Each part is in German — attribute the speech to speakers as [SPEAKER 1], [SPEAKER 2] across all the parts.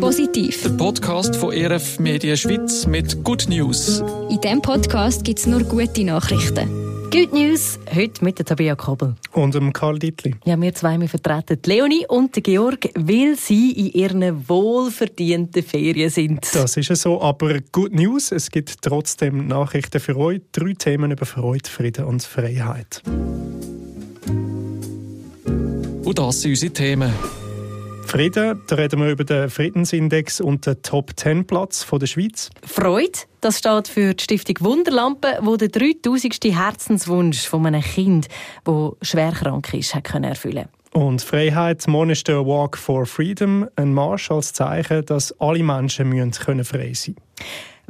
[SPEAKER 1] Positiv.
[SPEAKER 2] Der Podcast von ERF Media Schweiz mit Good News.
[SPEAKER 1] In diesem Podcast gibt es nur gute Nachrichten.
[SPEAKER 3] Good News, heute mit der Tabea Kobel.
[SPEAKER 4] Und dem Karl Dietli.
[SPEAKER 3] Ja, wir zwei wir vertreten Leonie und Georg, weil sie in ihren wohlverdienten Ferien sind.
[SPEAKER 4] Das ist so, aber Good News, es gibt trotzdem Nachrichten für euch. Drei Themen über Freude, Frieden und Freiheit.
[SPEAKER 2] Und das sind unsere Themen.
[SPEAKER 4] Frieden, da reden wir über den Friedensindex und den Top-10-Platz der Schweiz.
[SPEAKER 3] Freude, das steht für die Stiftung Wunderlampe, wo der 3000. Herzenswunsch von einem Kind, das schwer krank ist, hat erfüllen
[SPEAKER 4] und Freiheit, morgen ist der Walk for Freedom, ein Marsch als Zeichen, dass alle Menschen frei sein müssen.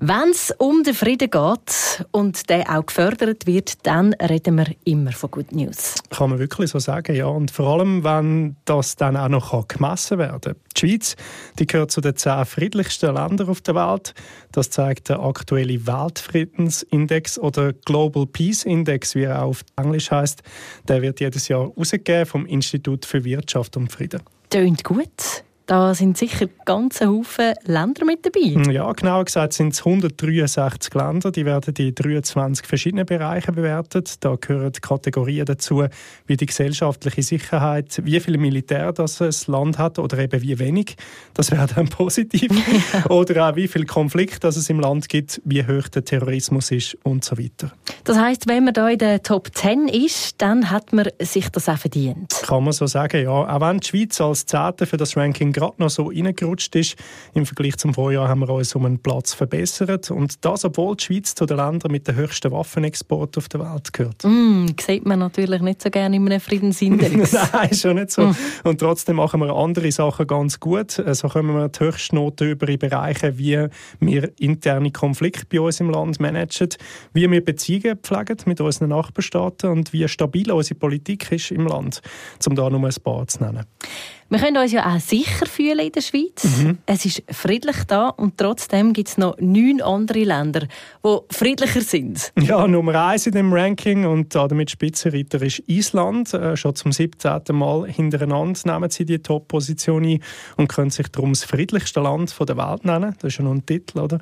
[SPEAKER 3] Wenn es um den Frieden geht und der auch gefördert wird, dann reden wir immer von Good News.
[SPEAKER 4] Kann man wirklich so sagen, ja. Und vor allem, wenn das dann auch noch gemessen werden kann. Die Schweiz die gehört zu den zehn friedlichsten Ländern auf der Welt. Das zeigt der aktuelle Weltfriedensindex oder Global Peace Index, wie er auch auf Englisch heißt. Der wird jedes Jahr herausgegeben vom Institut für Wirtschaft und Frieden.
[SPEAKER 3] Tönt gut. Da sind sicher ganz Haufen Länder mit dabei.
[SPEAKER 4] Ja, genauer gesagt sind es 163 Länder. Die werden in 23 verschiedenen Bereichen bewertet. Da gehören Kategorien dazu, wie die gesellschaftliche Sicherheit, wie viel Militär das ein Land hat oder eben wie wenig. Das wäre dann positiv. oder auch wie viel Konflikt das es im Land gibt, wie hoch der Terrorismus ist und so weiter.
[SPEAKER 3] Das heißt, wenn man da in der Top 10 ist, dann hat man sich das auch verdient.
[SPEAKER 4] Kann man so sagen, ja. Auch wenn die Schweiz als Zehnte für das Ranking gerade noch so reingerutscht ist. Im Vergleich zum Vorjahr haben wir uns um einen Platz verbessert. Und das, obwohl die Schweiz zu den Ländern mit den höchsten Waffenexporten auf der Welt gehört.
[SPEAKER 3] Mm, sieht man natürlich nicht so gerne in einem Friedensindex.
[SPEAKER 4] Nein, schon nicht so. Mm. Und trotzdem machen wir andere Sachen ganz gut. So also kommen wir die Höchstnoten über in Bereiche, wie wir interne Konflikte bei uns im Land managen, wie wir Beziehungen pflegen mit unseren Nachbarstaaten und wie stabil unsere Politik ist im Land, um da nur ein paar zu nennen.
[SPEAKER 3] Wir können uns ja auch sicher fühlen in der Schweiz. Mhm. Es ist friedlich da und trotzdem gibt es noch neun andere Länder, die friedlicher sind.
[SPEAKER 4] Ja, Nummer eins in dem Ranking und damit Spitzenreiter ist Island. Äh, schon zum 17. Mal hintereinander nehmen sie die Top-Position ein und können sich darum das friedlichste Land der Welt nennen. Das ist ja noch ein Titel, oder?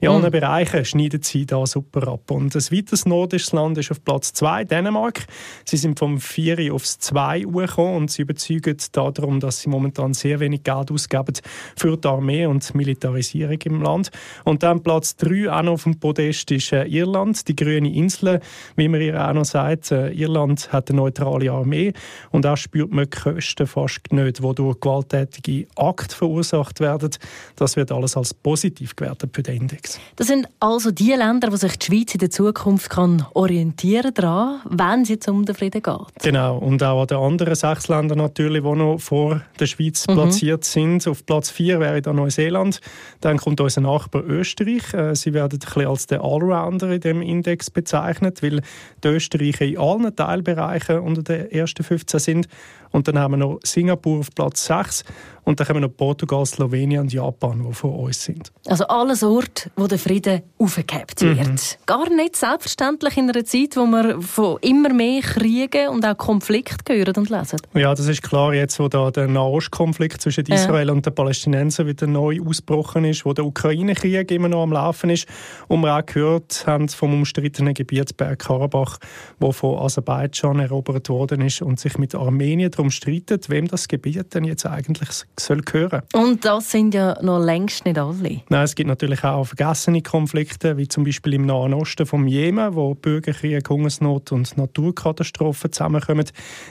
[SPEAKER 4] In allen mhm. Bereichen schneiden sie da super ab. Und ein weiteres nordisches Land ist auf Platz 2, Dänemark. Sie sind vom 4 aufs 2 gekommen und sie überzeugen darum, dass sie momentan sehr wenig Geld ausgeben für die Armee und die Militarisierung im Land. Und dann Platz 3 auch noch auf dem Podest ist äh, Irland, die grüne Insel, wie man ihr auch noch sagt. Äh, Irland hat eine neutrale Armee und auch spürt man die Kosten fast nicht, die durch gewalttätige Akte verursacht werden. Das wird alles als positiv gewertet für den Index.
[SPEAKER 3] Das sind also die Länder, wo sich die Schweiz in der Zukunft kann orientieren kann, wenn es jetzt um den Frieden geht.
[SPEAKER 4] Genau, und auch an den anderen sechs Ländern natürlich, die noch vor der Schweiz mhm. platziert sind. Auf Platz 4 wäre dann Neuseeland. Dann kommt unser Nachbar Österreich. Äh, sie werden ein bisschen als der Allrounder in dem Index bezeichnet, weil die Österreicher in allen Teilbereichen unter den ersten 15 sind. Und dann haben wir noch Singapur auf Platz 6 und dann haben wir noch Portugal, Slowenien und Japan, die von uns sind.
[SPEAKER 3] Also alles Orte, wo der Frieden aufgehebt wird. Mhm. Gar nicht selbstverständlich in einer Zeit, wo wir von immer mehr Kriegen und auch Konflikten hören und lesen.
[SPEAKER 4] Ja, das ist klar, jetzt wo da der Nahostkonflikt zwischen Israel ja. und den Palästinensern wieder neu ausgebrochen ist, wo der Ukraine-Krieg immer noch am Laufen ist und wir auch gehört haben vom umstrittenen Gebiet Bergkarabach, wo von Aserbaidschan erobert worden ist und sich mit Armenien darum streitet, wem das Gebiet denn jetzt eigentlich soll gehören.
[SPEAKER 3] Und das sind ja noch längst nicht alle.
[SPEAKER 4] Nein, es gibt natürlich auch vergessene Konflikte, wie zum Beispiel im Nahen Osten vom Jemen, wo Bürgerkrieg, Hungersnot und Naturkatastrophen zusammenkommen.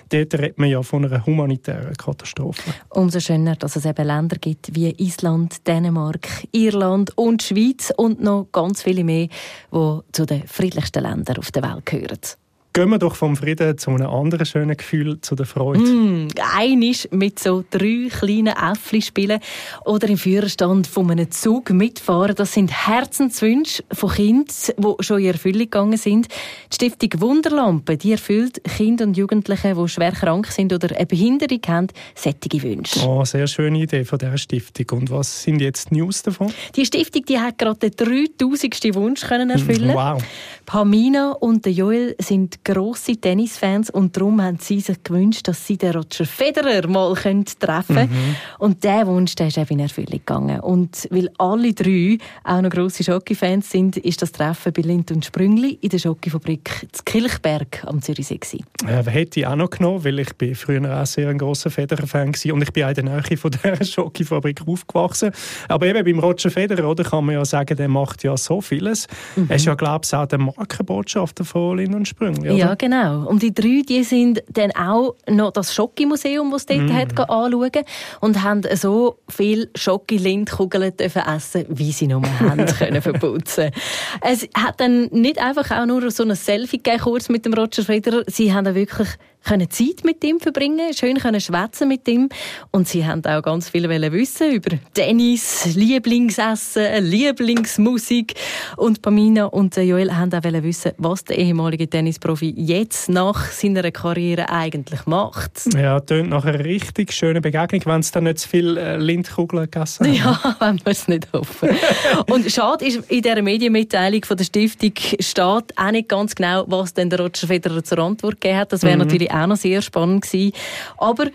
[SPEAKER 4] Dort redet man ja von einer humanitären Katastrophe.
[SPEAKER 3] Umso schöner, dass es eben Länder gibt wie Island, Dänemark, Irland und Schweiz und noch ganz viele mehr, die zu den friedlichsten Ländern auf der Welt gehören.
[SPEAKER 4] Gehen wir doch vom Frieden zu einem anderen schönen Gefühl, zu der Freude.
[SPEAKER 3] Mm, einisch mit so drei kleinen Äffli spielen oder im Führerstand von einem Zug mitfahren. Das sind Herzenswünsche von Kindern, die schon in Erfüllung gegangen sind. Die Stiftung Wunderlampe die erfüllt Kinder und Jugendliche, die schwer krank sind oder eine Behinderung haben, sättige Wünsche.
[SPEAKER 4] Oh, sehr schöne Idee von dieser Stiftung. Und was sind jetzt die News davon?
[SPEAKER 3] Die Stiftung die hat gerade den 3000. Wunsch können erfüllen.
[SPEAKER 4] Wow.
[SPEAKER 3] Pamina und Joel sind grosse Tennisfans und darum haben sie sich gewünscht, dass sie den Roger Federer mal treffen können. Mhm. Und dieser Wunsch der ist eben in Erfüllung gegangen. Und weil alle drei auch noch grosse Schocki-Fans sind, ist das Treffen bei Lind und Sprüngli in der Schocki-Fabrik zu Kilchberg am Zürichsee gewesen.
[SPEAKER 4] Äh, hätte ich auch noch genommen, weil ich bin früher auch sehr ein grosser Federer-Fan war und ich bin auch in der Nähe von dieser Schocki-Fabrik aufgewachsen. Aber eben beim Roger Federer, oder, kann man ja sagen, der macht ja so vieles. Mhm. Er ist ja, glaube ich, auch der Markenbotschafter von Lind und Sprüngli?
[SPEAKER 3] Ja, genau. Und die drei, die sind dann auch noch das Schocki-Museum, das es dort mm. hat, anschauen und haben so viel Schocki-Lindkugeln essen wie sie nur haben können verputzen. Es hat dann nicht einfach auch nur so ein Selfie gegeben, kurz mit dem Roger Federer. Sie haben wirklich können Zeit mit ihm verbringen, schön können schwätzen mit ihm und sie haben auch ganz viel wissen über Tennis, Lieblingsessen, Lieblingsmusik und Pamina und Joel haben auch wissen, was der ehemalige Tennisprofi jetzt nach seiner Karriere eigentlich macht.
[SPEAKER 4] Ja, tönt nach einer richtig schönen Begegnung, wenn es dann nicht zu viel äh, Lindkugeln gegessen
[SPEAKER 3] haben. Ja, wenn wir es nicht hoffen. und schade ist, in dieser Medienmitteilung von der Stiftung steht auch nicht ganz genau, was denn der Roger Federer zur Antwort gegeben hat. Das wäre mhm. natürlich auch noch sehr spannend gewesen. Aber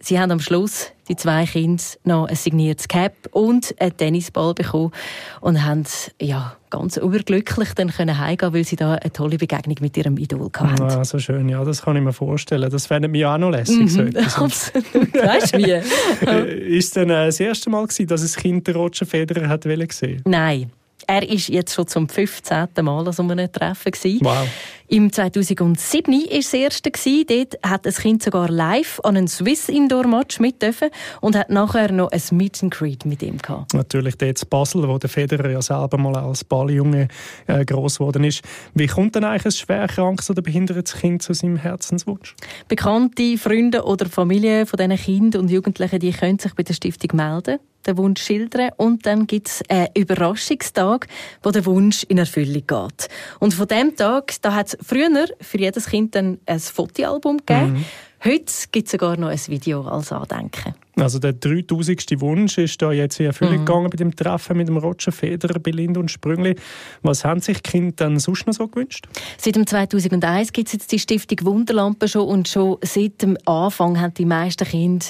[SPEAKER 3] sie haben am Schluss die zwei Kinder noch ein signiertes Cap und einen Tennisball bekommen und haben ja ganz überglücklich dann können heimgehen, weil sie da eine tolle Begegnung mit ihrem Idol hatten.
[SPEAKER 4] Ja, so schön, ja, das kann ich mir vorstellen. Das fände mich auch noch lässig. Mhm, so
[SPEAKER 3] absolut. weißt du wie?
[SPEAKER 4] Äh, ist es dann äh, das erste Mal gewesen, dass ein Kind den Roger Federer hat gesehen?
[SPEAKER 3] Nein. Er war jetzt schon zum 15. Mal an so einem Treffen.
[SPEAKER 4] Wow.
[SPEAKER 3] Im 2007 war das erste. Dort hat das Kind sogar live an einem Swiss Indoor Match mit dürfen und hat nachher noch ein Meet and Greet mit ihm gehabt.
[SPEAKER 4] Natürlich dort in Basel, wo der Federer ja selber mal als Balljunge äh, groß geworden ist. Wie kommt denn eigentlich ein schwerkrankes oder behindertes Kind zu seinem Herzenswunsch?
[SPEAKER 3] Bekannte, Freunde oder Familie von diesen Kindern und Jugendlichen, die können sich bei der Stiftung melden den Wunsch schildern und dann gibt es einen Überraschungstag, wo der Wunsch in Erfüllung geht. Und von dem Tag, da hat es früher für jedes Kind dann ein Fotoalbum gegeben. Mhm. Heute gibt es sogar noch ein Video als Andenken.
[SPEAKER 4] Also der 3000. Wunsch ist da jetzt in Erfüllung mhm. gegangen bei dem Treffen mit dem Roger Federer, Belinda und Sprüngli. Was haben sich die Kinder dann sonst noch so gewünscht?
[SPEAKER 3] Seit dem 2001 gibt es jetzt die Stiftung Wunderlampe schon und schon seit dem Anfang haben die meisten Kinder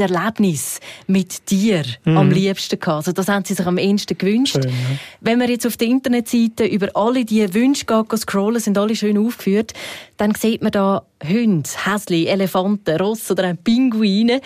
[SPEAKER 3] äh, Erlebnis mit dir mhm. am liebsten gehabt? Also das haben sie sich am ehesten gewünscht. Schön, ja. Wenn man jetzt auf der Internetseite über alle diese Wünsche geht, scrollen, sind alle schön aufgeführt, dann sieht man da Hunde, Häsli, Elefanten, Ross oder Pinguine.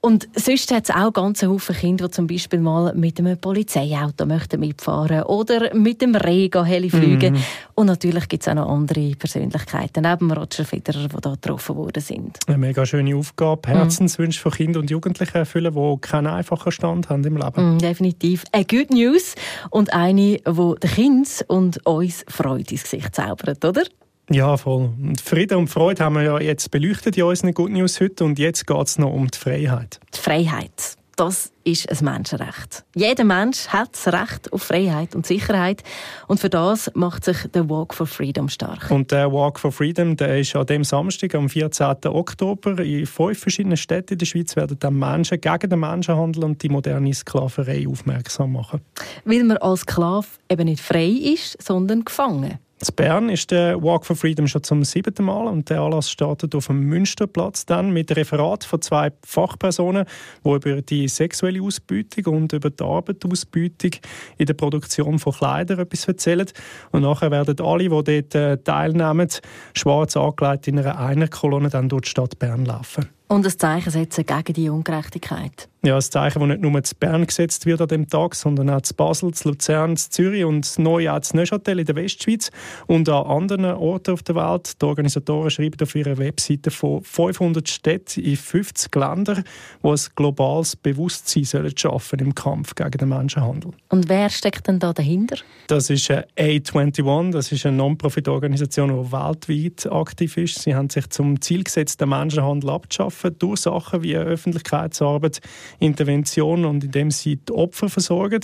[SPEAKER 3] Und sonst hat es auch ganz Haufen Kinder, die zum Beispiel mal mit einem Polizeiauto möchten mitfahren oder mit dem Rega heli fliegen. Mm. Und natürlich gibt es auch noch andere Persönlichkeiten, neben Roger Federer, die da getroffen worden sind.
[SPEAKER 4] Eine mega schöne Aufgabe, mhm. Herzenswünsche von Kindern und Jugendlichen erfüllen, die keinen einfachen Stand haben im Leben.
[SPEAKER 3] Mm, definitiv. Eine Good News und eine, die den Kindern und uns Freude ins Gesicht zaubert, oder?
[SPEAKER 4] Ja, voll. Und Frieden und Freude haben wir ja jetzt beleuchtet in unseren Good News heute und jetzt geht es noch um die Freiheit.
[SPEAKER 3] Die Freiheit, das ist ein Menschenrecht. Jeder Mensch hat das Recht auf Freiheit und Sicherheit und für das macht sich der Walk for Freedom stark.
[SPEAKER 4] Und der Walk for Freedom, der ist an dem Samstag, am 14. Oktober, in fünf verschiedenen Städten in der Schweiz werden dann Menschen gegen den Menschenhandel und die moderne Sklaverei aufmerksam machen.
[SPEAKER 3] Weil man als Sklave eben nicht frei ist, sondern gefangen.
[SPEAKER 4] In Bern ist der Walk for Freedom schon zum siebten Mal und der Anlass startet auf dem Münsterplatz dann mit Referat von zwei Fachpersonen, die über die sexuelle Ausbeutung und über die Arbeitsausbeutung in der Produktion von Kleidern etwas erzählen. Und nachher werden alle, die dort äh, teilnehmen, schwarz angelegt in einer Einerkolonne dann durch die Stadt Bern laufen.
[SPEAKER 3] Und ein Zeichen setzen gegen die Ungerechtigkeit.
[SPEAKER 4] Ja, ein Zeichen, das nicht nur zu Bern gesetzt wird an dem Tag, sondern auch zu Basel, zu Luzern, zu Zürich und neu auch zu Neuchâtel in der Westschweiz und an anderen Orten auf der Welt. Die Organisatoren schreiben auf ihrer Webseite von 500 Städten in 50 Ländern, die ein globales Bewusstsein sollen schaffen im Kampf gegen den Menschenhandel.
[SPEAKER 3] Und wer steckt denn da dahinter?
[SPEAKER 4] Das ist A21, das ist eine Non-Profit-Organisation, die weltweit aktiv ist. Sie haben sich zum Ziel gesetzt, den Menschenhandel abzuschaffen schaffen durch Sachen wie Öffentlichkeitsarbeit, Intervention und indem sie die Opfer versorgen.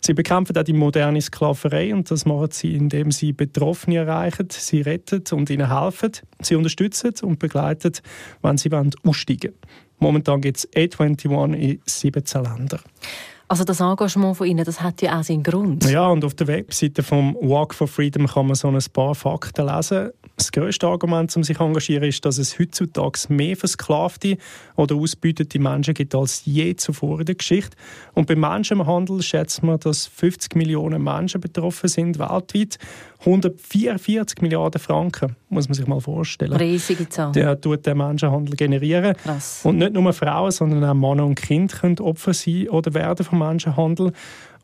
[SPEAKER 4] Sie bekämpfen auch die moderne Sklaverei und das machen sie, indem sie Betroffene erreichen, sie retten und ihnen helfen, sie unterstützen und begleiten, wenn sie aussteigen wollen. Momentan gibt es A21 in 17 Ländern.
[SPEAKER 3] Also das Engagement von Ihnen, das hat ja auch seinen Grund.
[SPEAKER 4] Ja, und auf der Webseite vom Walk for Freedom kann man so ein paar Fakten lesen. Das grösste Argument, um sich zu engagieren, ist, dass es heutzutage mehr versklavte oder ausbeutete Menschen gibt als je zuvor in der Geschichte. Und beim Menschenhandel schätzt man, dass 50 Millionen Menschen betroffen sind weltweit. 144 Milliarden Franken, muss man sich mal vorstellen.
[SPEAKER 3] Riesige Zahl.
[SPEAKER 4] Der tut den Menschenhandel generieren.
[SPEAKER 3] Krass.
[SPEAKER 4] Und nicht nur Frauen, sondern auch Männer und Kinder können Opfer sein oder werden vom Menschenhandel.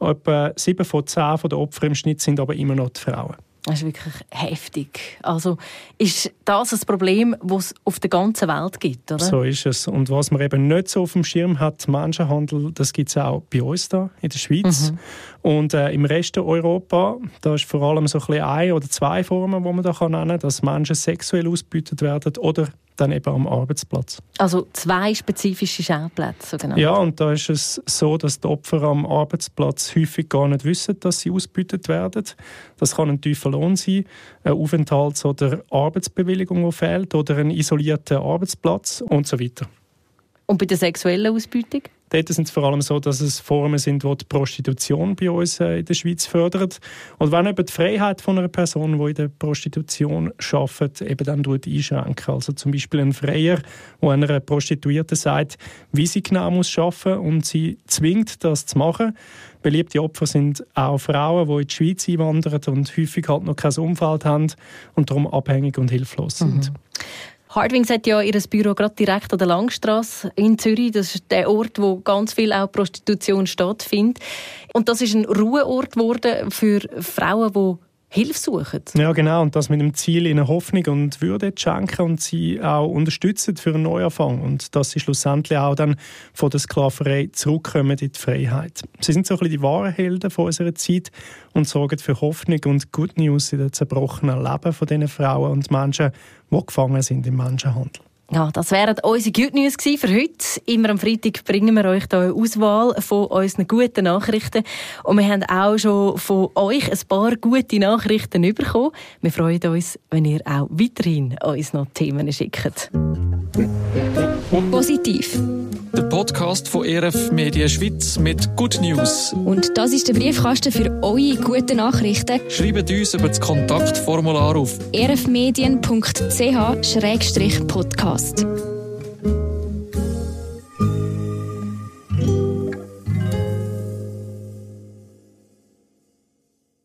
[SPEAKER 4] Etwa sieben von zehn der Opfer im Schnitt sind aber immer noch die Frauen.
[SPEAKER 3] Das ist wirklich heftig. Also ist das ein Problem, das es auf der ganzen Welt gibt, oder?
[SPEAKER 4] So ist es. Und was man eben nicht so auf dem Schirm hat, Menschenhandel, das gibt es auch bei uns da in der Schweiz. Mhm. Und äh, im Rest Europa, da ist vor allem so ein bisschen eine oder zwei Formen, die man da nennen kann, dass Menschen sexuell ausgebeutet werden oder dann eben am Arbeitsplatz.
[SPEAKER 3] Also zwei spezifische Schauplätze, genau.
[SPEAKER 4] Ja, und da ist es so, dass die Opfer am Arbeitsplatz häufig gar nicht wissen, dass sie ausgebeutet werden. Das kann ein tiefer Lohn sein, eine Aufenthalts- oder Arbeitsbewilligung, die fehlt, oder ein isolierter Arbeitsplatz und so weiter.
[SPEAKER 3] Und bei der sexuellen Ausbeutung?
[SPEAKER 4] Dort sind es vor allem so, dass es Formen sind, die die Prostitution bei uns äh, in der Schweiz fördern. Und wenn eben die Freiheit von einer Person, die in der Prostitution arbeitet, eben dann einschränken. Also zum Beispiel ein Freier, der einer Prostituierten sagt, wie sie genau muss arbeiten und sie zwingt, das zu machen. Beliebte Opfer sind auch Frauen, die in die Schweiz einwandern und häufig halt noch kein Umfeld haben und darum abhängig und hilflos sind. Mhm.
[SPEAKER 3] Hardwings hat ja ihr Büro gerade direkt an der Langstrasse in Zürich. Das ist der Ort, wo ganz viel auch Prostitution stattfindet. Und das ist ein Ruheort geworden für Frauen, die Hilfe suchen.
[SPEAKER 4] Ja, genau. Und das mit dem Ziel, ihnen Hoffnung und Würde zu schenken und sie auch unterstützen für einen Neuanfang. Und dass sie schlussendlich auch dann von der Sklaverei zurückkommen in die Freiheit. Sie sind so ein bisschen die wahren Helden von unserer Zeit und sorgen für Hoffnung und Good News in den zerbrochenen Leben von diesen Frauen und Menschen, die gefangen sind im Menschenhandel.
[SPEAKER 3] Ja, das wären unsere Good News für heute. Immer am Freitag bringen wir euch hier eine Auswahl von unseren guten Nachrichten. Und wir haben auch schon von euch ein paar gute Nachrichten bekommen. Wir freuen uns, wenn ihr auch weiterhin uns noch Themen schickt.
[SPEAKER 1] Positiv.
[SPEAKER 2] Der Podcast von ERF Media Schweiz mit Good News.
[SPEAKER 1] Und das ist der Briefkasten für eure guten Nachrichten.
[SPEAKER 2] Schreibt uns über das Kontaktformular auf
[SPEAKER 1] erfmedien.ch-podcast.